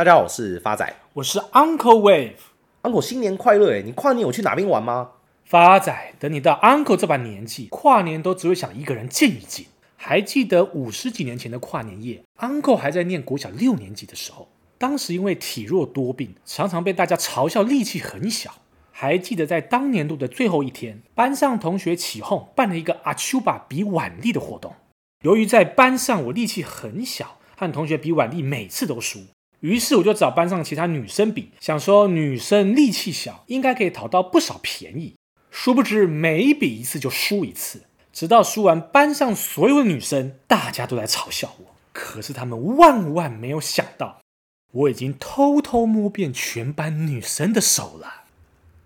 大家好，我是发仔，我是 Uncle Wave。Uncle 新年快乐！哎，你跨年有去哪边玩吗？发仔，等你到 Uncle 这把年纪，跨年都只会想一个人静一静。还记得五十几年前的跨年夜，Uncle 还在念国小六年级的时候，当时因为体弱多病，常常被大家嘲笑力气很小。还记得在当年度的最后一天，班上同学起哄办了一个阿丘巴比腕力的活动。由于在班上我力气很小，和同学比腕力每次都输。于是我就找班上其他女生比，想说女生力气小，应该可以讨到不少便宜。殊不知每比一次就输一次，直到输完，班上所有的女生大家都在嘲笑我。可是他们万万没有想到，我已经偷偷摸遍全班女生的手了。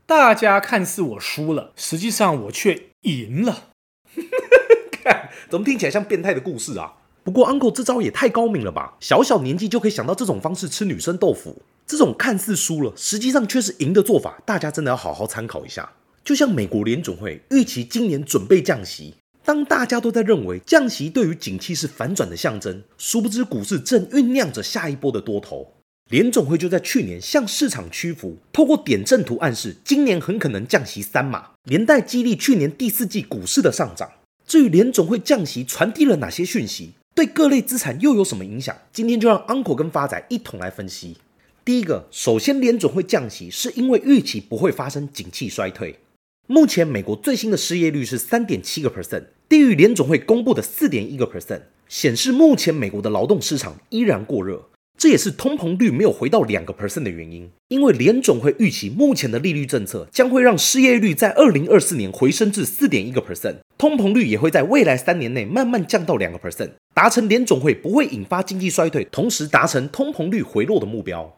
大家看似我输了，实际上我却赢了。看，怎么听起来像变态的故事啊？不过 Uncle 这招也太高明了吧！小小年纪就可以想到这种方式吃女生豆腐，这种看似输了，实际上却是赢的做法，大家真的要好好参考一下。就像美国联总会预期今年准备降息，当大家都在认为降息对于景气是反转的象征，殊不知股市正酝酿着下一波的多头。联总会就在去年向市场屈服，透过点阵图暗示今年很可能降息三码，连带激励去年第四季股市的上涨。至于联总会降息传递了哪些讯息？对各类资产又有什么影响？今天就让 Uncle 跟发仔一同来分析。第一个，首先联准会降息是因为预期不会发生景气衰退。目前美国最新的失业率是三点七个 percent，低于联总会公布的四点一个 percent，显示目前美国的劳动市场依然过热。这也是通膨率没有回到两个 percent 的原因，因为联总会预期目前的利率政策将会让失业率在二零二四年回升至四点一个 percent。通膨率也会在未来三年内慢慢降到两个 percent，达成联总会不会引发经济衰退，同时达成通膨率回落的目标。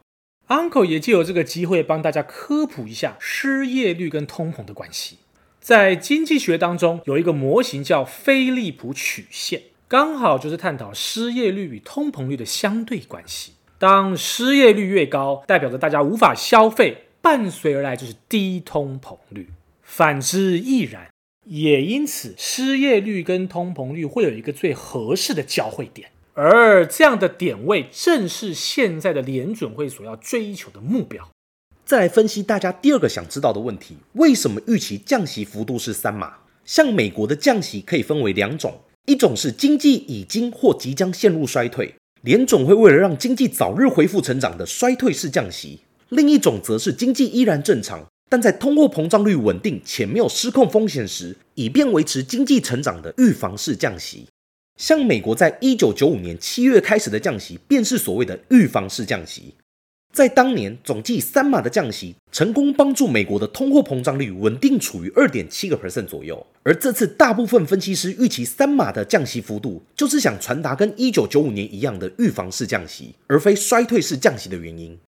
Uncle 也借由这个机会帮大家科普一下失业率跟通膨的关系。在经济学当中有一个模型叫菲利普曲线，刚好就是探讨失业率与通膨率的相对关系。当失业率越高，代表着大家无法消费，伴随而来就是低通膨率；反之亦然。也因此，失业率跟通膨率会有一个最合适的交汇点，而这样的点位正是现在的联准会所要追求的目标。再来分析大家第二个想知道的问题：为什么预期降息幅度是三码？像美国的降息可以分为两种，一种是经济已经或即将陷入衰退，联总会为了让经济早日恢复成长的衰退式降息；另一种则是经济依然正常。但在通货膨胀率稳定且没有失控风险时，以便维持经济成长的预防式降息，像美国在一九九五年七月开始的降息，便是所谓的预防式降息。在当年总计三码的降息，成功帮助美国的通货膨胀率稳定处于二点七个 percent 左右。而这次大部分分析师预期三码的降息幅度，就是想传达跟一九九五年一样的预防式降息，而非衰退式降息的原因。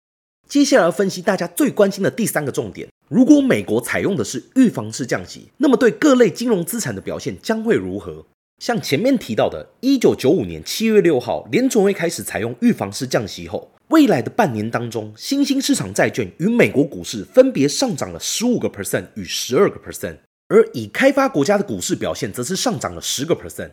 接下来分析大家最关心的第三个重点：如果美国采用的是预防式降息，那么对各类金融资产的表现将会如何？像前面提到的，一九九五年七月六号，联储会开始采用预防式降息后，未来的半年当中，新兴市场债券与美国股市分别上涨了十五个 percent 与十二个 percent，而已开发国家的股市表现则是上涨了十个 percent。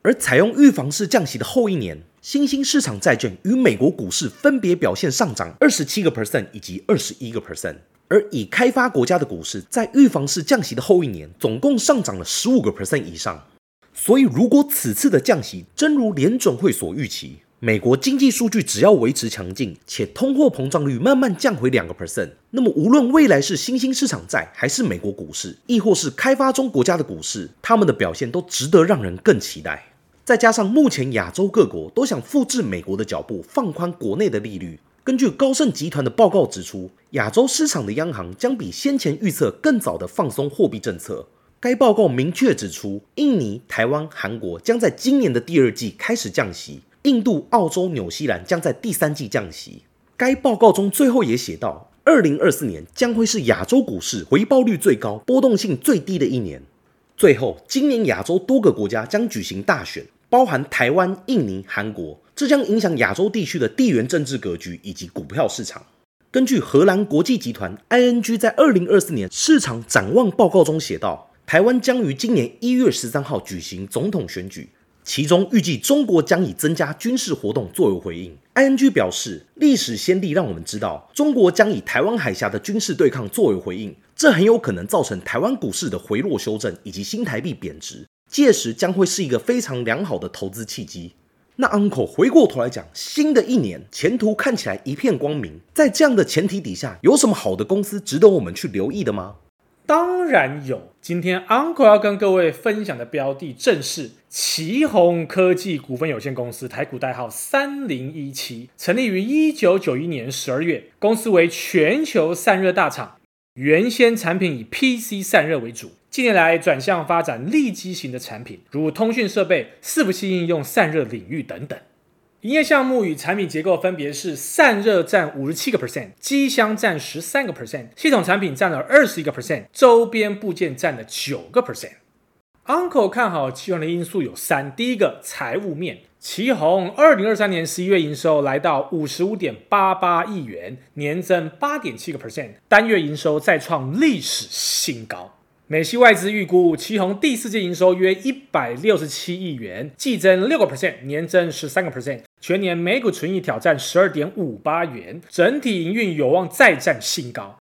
而采用预防式降息的后一年，新兴市场债券与美国股市分别表现上涨二十七个 percent 以及二十一个 percent，而已开发国家的股市在预防式降息的后一年，总共上涨了十五个 percent 以上。所以，如果此次的降息真如联准会所预期，美国经济数据只要维持强劲，且通货膨胀率慢慢降回两个 percent，那么无论未来是新兴市场债，还是美国股市，亦或是开发中国家的股市，他们的表现都值得让人更期待。再加上目前亚洲各国都想复制美国的脚步，放宽国内的利率。根据高盛集团的报告指出，亚洲市场的央行将比先前预测更早的放松货币政策。该报告明确指出，印尼、台湾、韩国将在今年的第二季开始降息，印度、澳洲、纽西兰将在第三季降息。该报告中最后也写到，二零二四年将会是亚洲股市回报率最高、波动性最低的一年。最后，今年亚洲多个国家将举行大选。包含台湾、印尼、韩国，这将影响亚洲地区的地缘政治格局以及股票市场。根据荷兰国际集团 ING 在二零二四年市场展望报告中写道，台湾将于今年一月十三号举行总统选举，其中预计中国将以增加军事活动作为回应。ING 表示，历史先例让我们知道，中国将以台湾海峡的军事对抗作为回应，这很有可能造成台湾股市的回落修正以及新台币贬值，届时将会是一个非常良好的投资契机。那 Uncle 回过头来讲，新的一年前途看起来一片光明，在这样的前提底下，有什么好的公司值得我们去留意的吗？当然有。今天 Uncle 要跟各位分享的标的正是奇宏科技股份有限公司，台股代号三零一七，成立于一九九一年十二月，公司为全球散热大厂，原先产品以 PC 散热为主。近年来转向发展立基型的产品，如通讯设备、伺服器应用、散热领域等等。营业项目与产品结构分别是：散热占五十七个 percent，机箱占十三个 percent，系统产品占了二十一个 percent，周边部件占了九个 percent。Uncle 看好奇鋐的因素有三：第一个，财务面，奇鋐二零二三年十一月营收来到五十五点八八亿元，年增八点七个 percent，单月营收再创历史新高。美系外资预估，奇鋐第四季营收约一百六十七亿元，季增六个 percent，年增十三个 percent，全年每股纯益挑战十二点五八元，整体营运有望再战新高。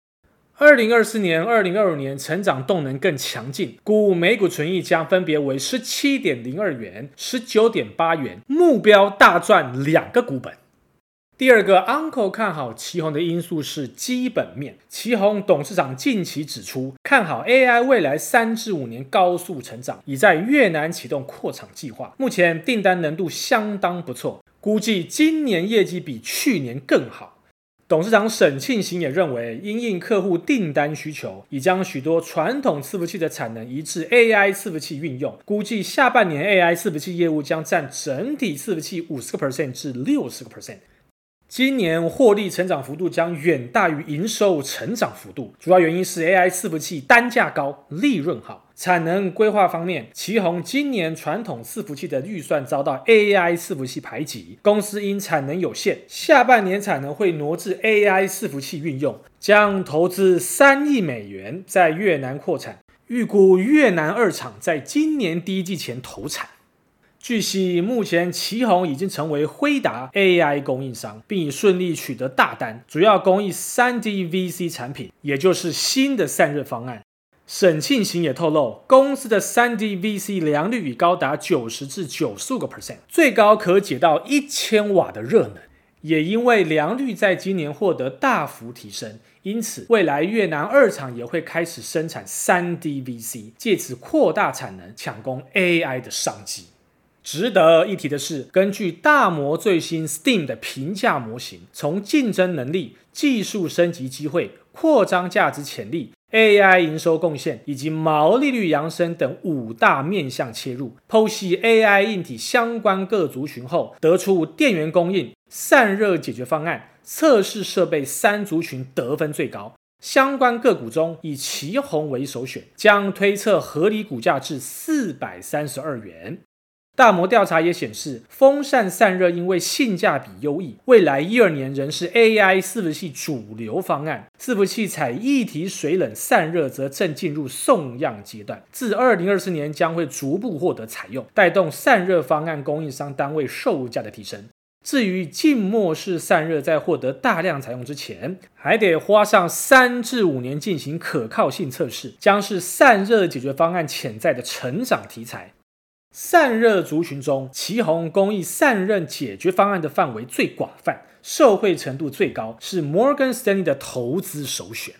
二零二四年、二零二五年成长动能更强劲，股每股纯益将分别为十七点零二元、十九点八元，目标大赚两个股本。第二个 Uncle 看好奇鋐的因素是基本面。奇鋐董事长近期指出，看好 AI 未来三至五年高速成长，已在越南启动扩厂计划，目前订单能度相当不错，估计今年业绩比去年更好。董事长沈庆行也认为，因应客户订单需求，已将许多传统伺服器的产能移至 AI 伺服器运用，估计下半年 AI 伺服器业务将占整体伺服器五十个 percent 至六十个 percent。今年获利成长幅度将远大于营收成长幅度，主要原因是 AI 伺服器单价高、利润好。产能规划方面，奇宏今年传统伺服器的预算遭到 AI 伺服器排挤，公司因产能有限，下半年产能会挪至 AI 伺服器运用，将投资三亿美元在越南扩产，预估越南二厂在今年第一季前投产。据悉，目前奇宏已经成为辉达 AI 供应商，并已顺利取得大单，主要供应 3D VC 产品，也就是新的散热方案。沈庆行也透露，公司的 3D VC 良率已高达九十至九十五个 percent，最高可解到一千瓦的热能。也因为良率在今年获得大幅提升，因此未来越南二厂也会开始生产 3D VC，借此扩大产能，抢攻 AI 的商机。值得一提的是，根据大摩最新 Steam 的评价模型，从竞争能力、技术升级机会、扩张价值潜力、AI 营收贡献以及毛利率扬升等五大面向切入，剖析 AI 硬体相关各族群后，得出电源供应、散热解决方案、测试设备三族群得分最高。相关个股中，以奇鋐为首选，将推测合理股价至四百三十二元。大摩调查也显示，风扇散热因为性价比优异，未来一二年仍是 AI 伺服器主流方案。伺服器采一体水冷散热则正进入送样阶段，自二零二四年将会逐步获得采用，带动散热方案供应商单位售价的提升。至于静默式散热，在获得大量采用之前，还得花上三至五年进行可靠性测试，将是散热解决方案潜在的成长题材。散热族群中，奇鋐供应散热解决方案的范围最广泛，受惠程度最高，是 Morgan Stanley 的投资首选。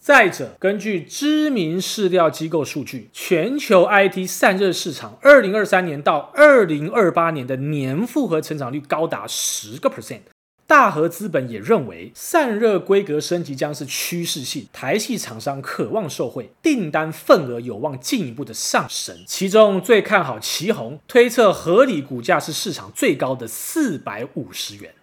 再者，根据知名市调机构数据，全球 IT 散热市场二零二三年到二零二八年的年复合成长率高达十个 percent。大和资本也认为，散热规格升级将是趋势性，台系厂商渴望受惠，订单份额有望进一步的上升。其中最看好奇鋐，推测合理股价是市场最高的四百五十元。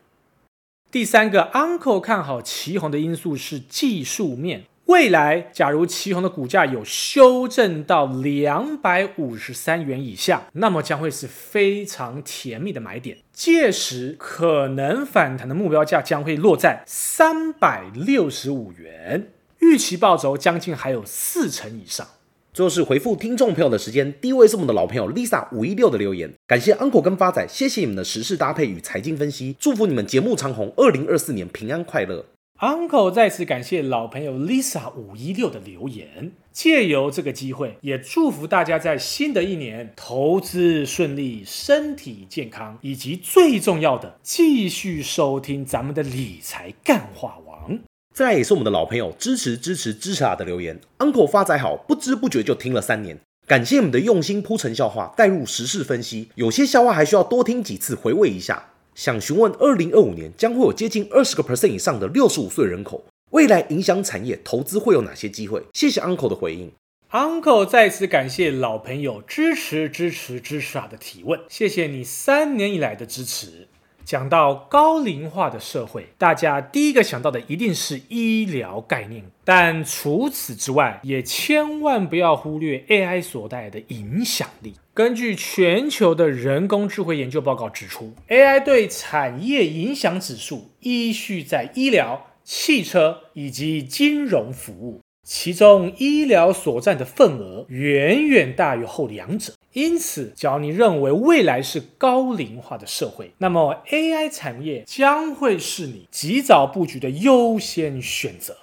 第三个 Uncle 看好奇鋐的因素是技术面。未来，假如奇鋐的股价有修正到两百五十三元以下，那么将会是非常甜蜜的买点。届时，可能反弹的目标价将会落在三百六十五元，预期报酬将近还有四成以上。最后是回复听众朋友的时间，第一位是我们的老朋友 Lisa 五一六的留言，感谢 Uncle 跟发仔，谢谢你们的时事搭配与财经分析，祝福你们节目长红，二零二四年平安快乐。Uncle 再次感谢老朋友 Lisa 五一六的留言，借由这个机会，也祝福大家在新的一年投资顺利，身体健康，以及最重要的，继续收听咱们的理财干话王。再来也是我们的老朋友，支持支持支持啊的留言，Uncle 发财好，不知不觉就听了三年，感谢你们的用心铺陈笑话，带入时事分析，有些笑话还需要多听几次回味一下。想询问，二零二五年将会有接近二十个 percent 以上的六十五岁人口，未来影响产业投资会有哪些机会？谢谢 Uncle 的回应。Uncle 再次感谢老朋友支持支持支持啊的提问，谢谢你三年以来的支持。讲到高龄化的社会，大家第一个想到的一定是医疗概念，但除此之外，也千万不要忽略 AI 所带来的影响力。根据全球的人工智慧研究报告指出，AI 对产业影响指数依序在医疗、汽车以及金融服务。其中医疗所占的份额远远大于后两者，因此，只要你认为未来是高龄化的社会，那么 AI 产业将会是你及早布局的优先选择。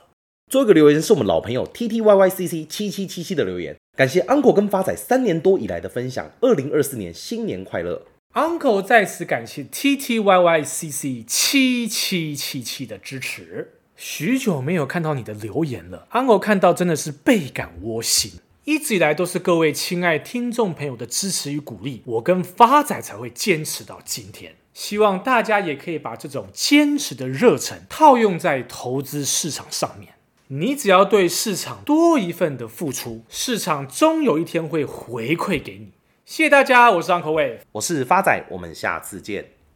最后一个留言是我们老朋友 T T Y Y C C 七七七七的留言，感谢 Uncle 跟发仔三年多以来的分享，二零二四年新年快乐。Uncle 在此感谢 T T Y Y C C 七七七七的支持。许久没有看到你的留言了，Uncle 看到真的是倍感窝心。一直以来都是各位亲爱听众朋友的支持与鼓励，我跟发仔才会坚持到今天。希望大家也可以把这种坚持的热忱套用在投资市场上面。你只要对市场多一份的付出，市场终有一天会回馈给你。谢谢大家，我是 Uncle Wave，我是发仔，我们下次见。